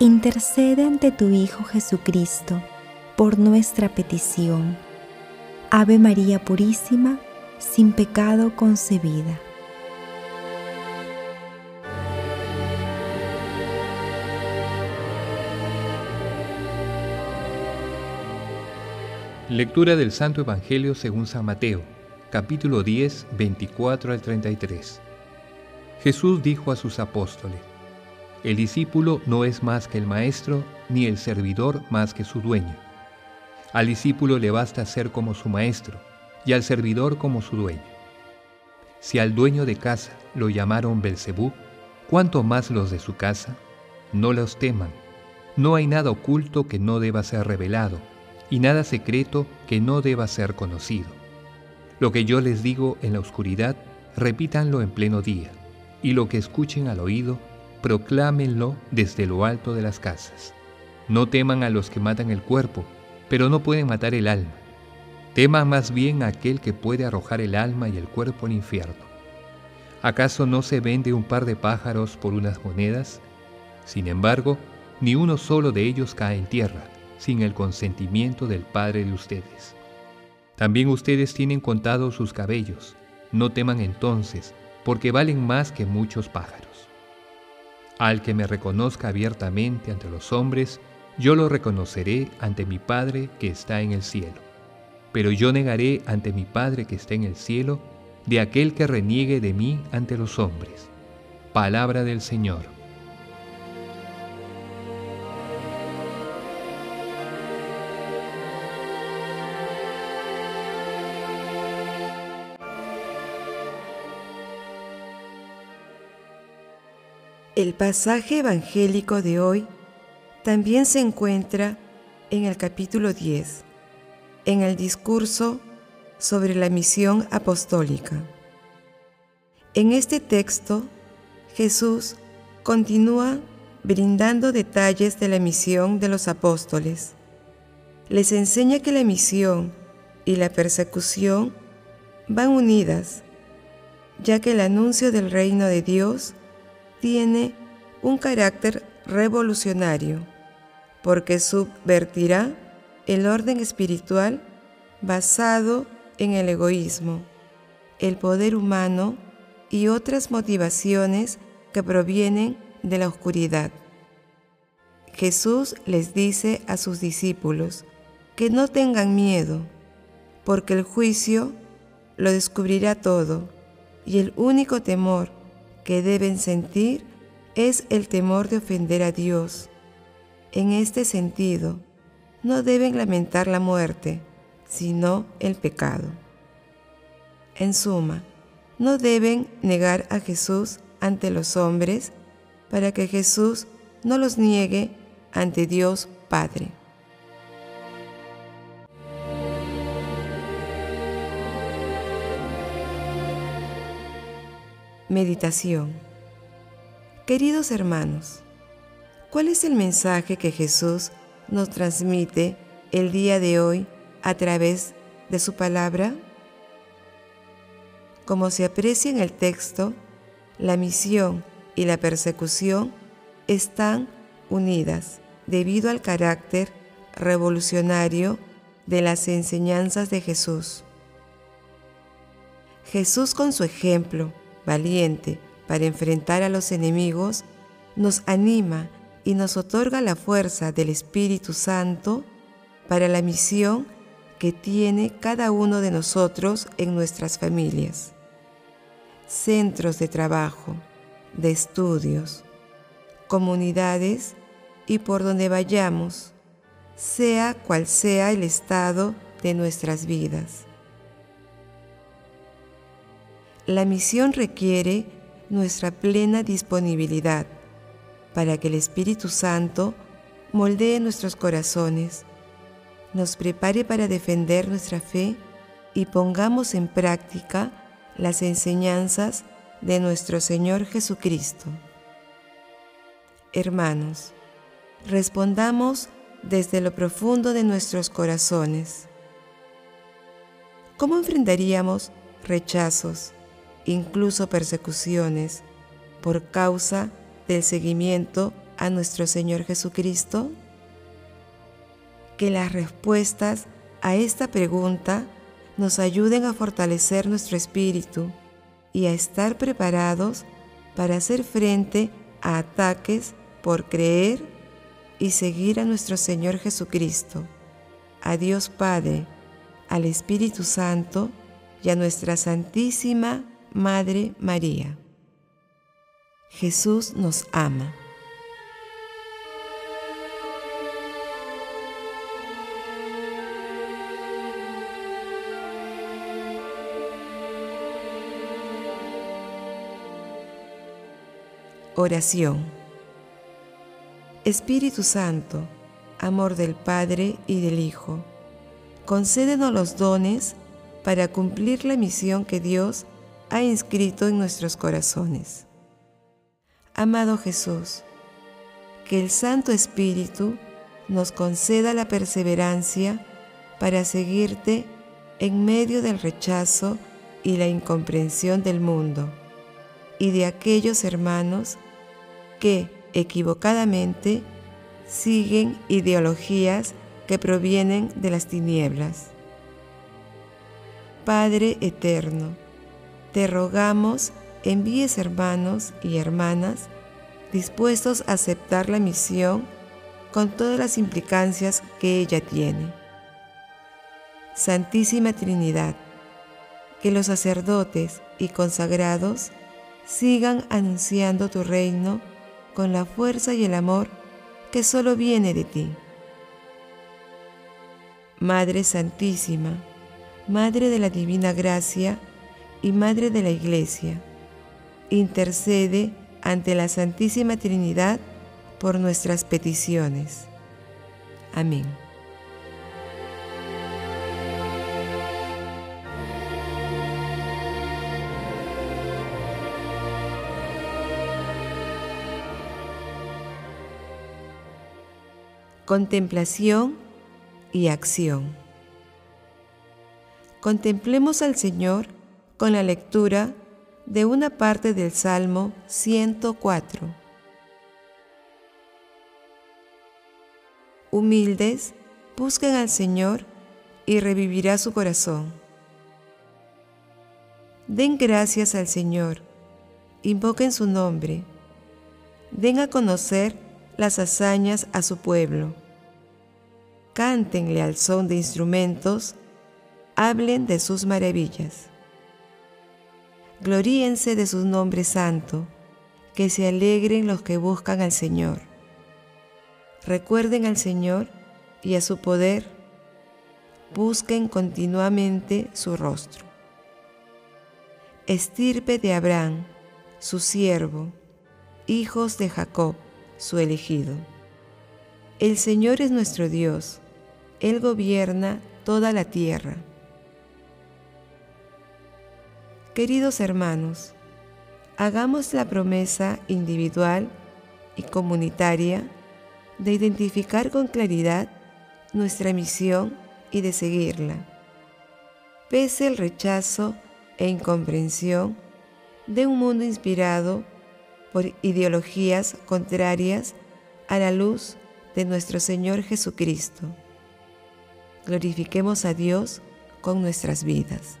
intercede ante tu Hijo Jesucristo por nuestra petición. Ave María Purísima, sin pecado concebida. Lectura del Santo Evangelio según San Mateo, capítulo 10, 24 al 33. Jesús dijo a sus apóstoles, El discípulo no es más que el maestro, ni el servidor más que su dueño. Al discípulo le basta ser como su maestro, y al servidor como su dueño. Si al dueño de casa lo llamaron Belcebú, ¿cuánto más los de su casa? No los teman. No hay nada oculto que no deba ser revelado y nada secreto que no deba ser conocido. Lo que yo les digo en la oscuridad, repítanlo en pleno día, y lo que escuchen al oído, proclámenlo desde lo alto de las casas. No teman a los que matan el cuerpo, pero no pueden matar el alma. Teman más bien a aquel que puede arrojar el alma y el cuerpo al infierno. ¿Acaso no se vende un par de pájaros por unas monedas? Sin embargo, ni uno solo de ellos cae en tierra sin el consentimiento del Padre de ustedes. También ustedes tienen contados sus cabellos. No teman entonces, porque valen más que muchos pájaros. Al que me reconozca abiertamente ante los hombres, yo lo reconoceré ante mi Padre que está en el cielo. Pero yo negaré ante mi Padre que está en el cielo de aquel que reniegue de mí ante los hombres. Palabra del Señor. Pasaje evangélico de hoy también se encuentra en el capítulo 10, en el discurso sobre la misión apostólica. En este texto, Jesús continúa brindando detalles de la misión de los apóstoles. Les enseña que la misión y la persecución van unidas, ya que el anuncio del reino de Dios tiene un carácter revolucionario porque subvertirá el orden espiritual basado en el egoísmo, el poder humano y otras motivaciones que provienen de la oscuridad. Jesús les dice a sus discípulos que no tengan miedo, porque el juicio lo descubrirá todo y el único temor que deben sentir es el temor de ofender a Dios. En este sentido, no deben lamentar la muerte, sino el pecado. En suma, no deben negar a Jesús ante los hombres para que Jesús no los niegue ante Dios Padre. Meditación Queridos hermanos, ¿cuál es el mensaje que Jesús nos transmite el día de hoy a través de su palabra? Como se aprecia en el texto, la misión y la persecución están unidas debido al carácter revolucionario de las enseñanzas de Jesús. Jesús con su ejemplo valiente para enfrentar a los enemigos, nos anima y nos otorga la fuerza del Espíritu Santo para la misión que tiene cada uno de nosotros en nuestras familias, centros de trabajo, de estudios, comunidades y por donde vayamos, sea cual sea el estado de nuestras vidas. La misión requiere nuestra plena disponibilidad para que el Espíritu Santo moldee nuestros corazones, nos prepare para defender nuestra fe y pongamos en práctica las enseñanzas de nuestro Señor Jesucristo. Hermanos, respondamos desde lo profundo de nuestros corazones. ¿Cómo enfrentaríamos rechazos, incluso persecuciones, por causa del seguimiento a nuestro Señor Jesucristo? Que las respuestas a esta pregunta nos ayuden a fortalecer nuestro espíritu y a estar preparados para hacer frente a ataques por creer y seguir a nuestro Señor Jesucristo, a Dios Padre, al Espíritu Santo y a nuestra Santísima Madre María. Jesús nos ama. Oración. Espíritu Santo, amor del Padre y del Hijo, concédenos los dones para cumplir la misión que Dios ha inscrito en nuestros corazones. Amado Jesús, que el Santo Espíritu nos conceda la perseverancia para seguirte en medio del rechazo y la incomprensión del mundo y de aquellos hermanos que equivocadamente siguen ideologías que provienen de las tinieblas. Padre eterno, te rogamos envíes hermanos y hermanas dispuestos a aceptar la misión con todas las implicancias que ella tiene. Santísima Trinidad, que los sacerdotes y consagrados sigan anunciando tu reino con la fuerza y el amor que solo viene de ti. Madre Santísima, Madre de la Divina Gracia y Madre de la Iglesia, intercede ante la Santísima Trinidad por nuestras peticiones. Amén. Contemplación y acción. Contemplemos al Señor con la lectura de una parte del Salmo 104. Humildes, busquen al Señor y revivirá su corazón. Den gracias al Señor, invoquen su nombre, den a conocer las hazañas a su pueblo. Cántenle al son de instrumentos, hablen de sus maravillas. Gloríense de su nombre santo, que se alegren los que buscan al Señor. Recuerden al Señor y a su poder, busquen continuamente su rostro. Estirpe de Abraham, su siervo, hijos de Jacob, su elegido. El Señor es nuestro Dios, Él gobierna toda la tierra. Queridos hermanos, hagamos la promesa individual y comunitaria de identificar con claridad nuestra misión y de seguirla, pese el rechazo e incomprensión de un mundo inspirado por ideologías contrarias a la luz de nuestro Señor Jesucristo. Glorifiquemos a Dios con nuestras vidas.